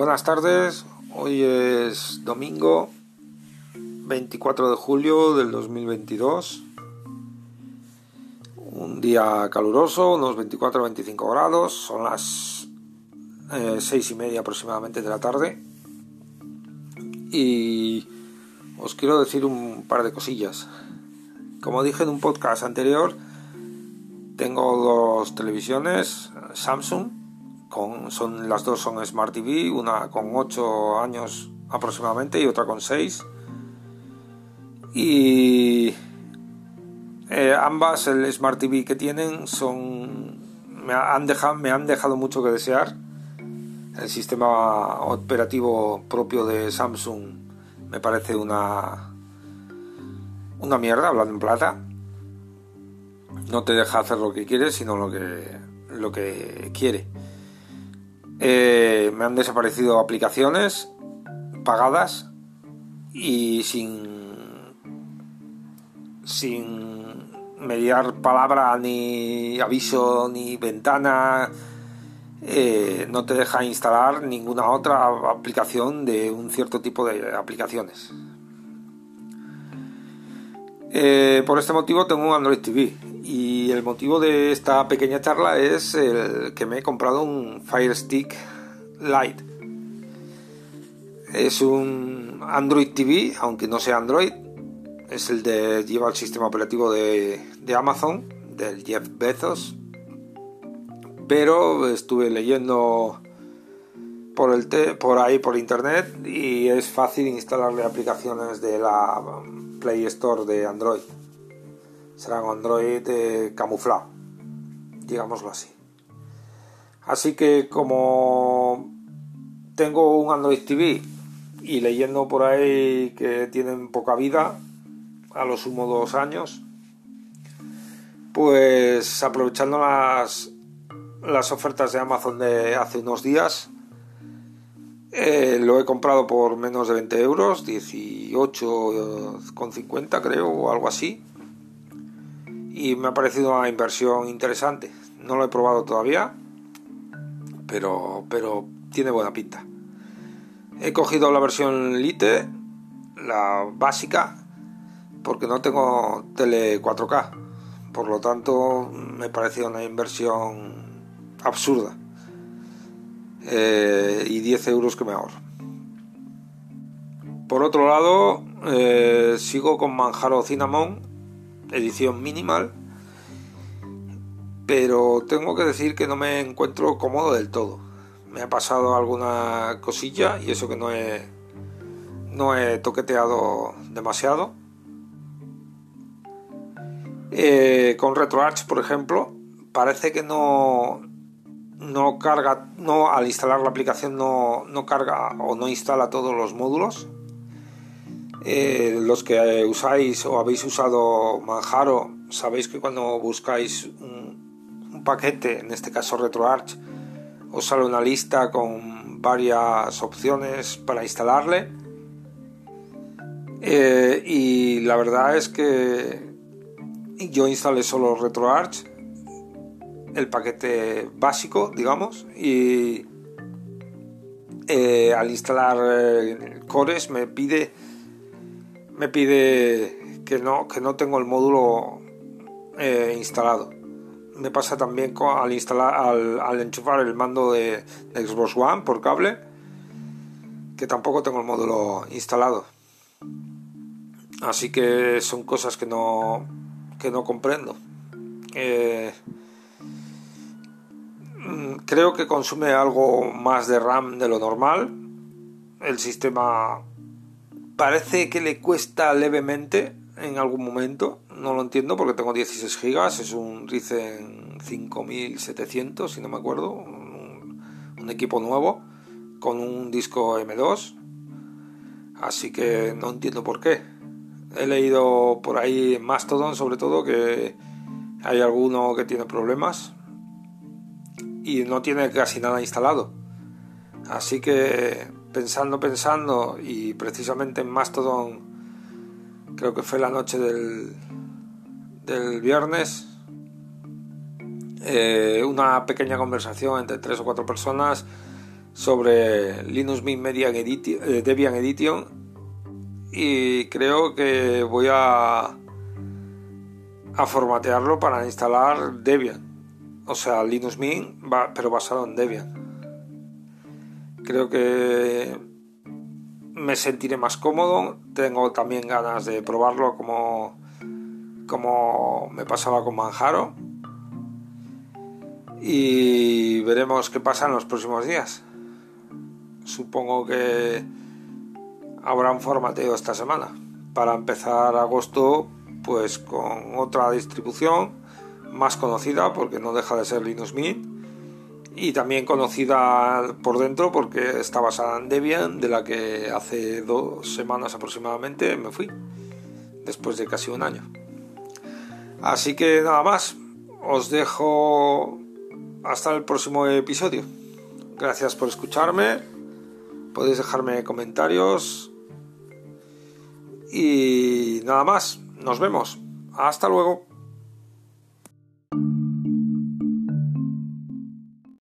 Buenas tardes, hoy es domingo 24 de julio del 2022. Un día caluroso, unos 24-25 grados, son las eh, seis y media aproximadamente de la tarde. Y os quiero decir un par de cosillas. Como dije en un podcast anterior, tengo dos televisiones Samsung, con, son, las dos son Smart TV, una con 8 años aproximadamente y otra con 6. Y eh, ambas, el Smart TV que tienen, son me han, dejado, me han dejado mucho que desear. El sistema operativo propio de Samsung me parece una, una mierda, hablando en plata no te deja hacer lo que quieres, sino lo que, lo que quiere. Eh, me han desaparecido aplicaciones pagadas y sin, sin mediar palabra, ni aviso, ni ventana. Eh, no te deja instalar ninguna otra aplicación de un cierto tipo de aplicaciones. Eh, por este motivo tengo un Android TV y el motivo de esta pequeña charla es el que me he comprado un Fire Stick Lite. Es un Android TV, aunque no sea Android, es el de lleva el sistema operativo de, Amazon, del Jeff Bezos. Pero estuve leyendo por, el por ahí por internet y es fácil instalarle aplicaciones de la Play Store de Android será un Android eh, camuflado, digámoslo así. Así que como tengo un Android TV y leyendo por ahí que tienen poca vida, a lo sumo dos años, pues aprovechando las, las ofertas de Amazon de hace unos días, eh, lo he comprado por menos de 20 euros, 18,50 creo o algo así y me ha parecido una inversión interesante. No lo he probado todavía, pero, pero tiene buena pinta. He cogido la versión Lite, la básica, porque no tengo tele 4K. Por lo tanto, me parecido una inversión absurda. Eh, y 10 euros que me ahorro. Por otro lado, eh, sigo con Manjaro Cinnamon edición minimal, pero tengo que decir que no me encuentro cómodo del todo. Me ha pasado alguna cosilla y eso que no he, no he toqueteado demasiado. Eh, con RetroArch, por ejemplo, parece que no, no carga, no al instalar la aplicación no, no carga o no instala todos los módulos eh, los que usáis o habéis usado Manjaro, sabéis que cuando buscáis un, paquete, en este caso RetroArch, os sale una lista con varias opciones para instalarle. Eh, y la verdad es que yo instalé solo RetroArch, el paquete básico, digamos, y eh, al instalar Cores me pide me pide que no, que no tengo el módulo eh, instalado. Me pasa también al, instalar, al, enchufar el mando de, Xbox One por cable, que tampoco tengo el módulo instalado. Así que son cosas que no, que no comprendo. Eh, mm, creo que consume algo más de RAM de lo normal. El sistema Parece que le cuesta levemente en algún momento. No lo entiendo porque tengo 16 GB. Es un Ryzen 5700, si no me acuerdo. Un, equipo nuevo con un disco M2. Así que no entiendo por qué. He leído por ahí en Mastodon sobre todo que hay alguno que tiene problemas y no tiene casi nada instalado. Así que pensando, pensando, y precisamente en Mastodon, creo que fue la noche del, del viernes, eh, una pequeña conversación entre tres o cuatro personas sobre Linux Mint Media eh, Debian Edition y creo que voy a a formatearlo para instalar Debian. O sea Linux Mint pero basado en Debian creo que me sentiré más cómodo. Tengo también ganas de probarlo como como me pasaba con Manjaro. Y veremos qué pasa en los próximos días. Supongo que habrá un formateo esta semana. Para empezar agosto pues con otra distribución más conocida porque no deja de ser Linux Mint y también conocida por dentro porque está basada en Debian de la que hace dos semanas aproximadamente me fui después de casi un año así que nada más os dejo hasta el próximo episodio gracias por escucharme Podéis dejarme comentarios. Y nada más. Nos vemos. Hasta luego.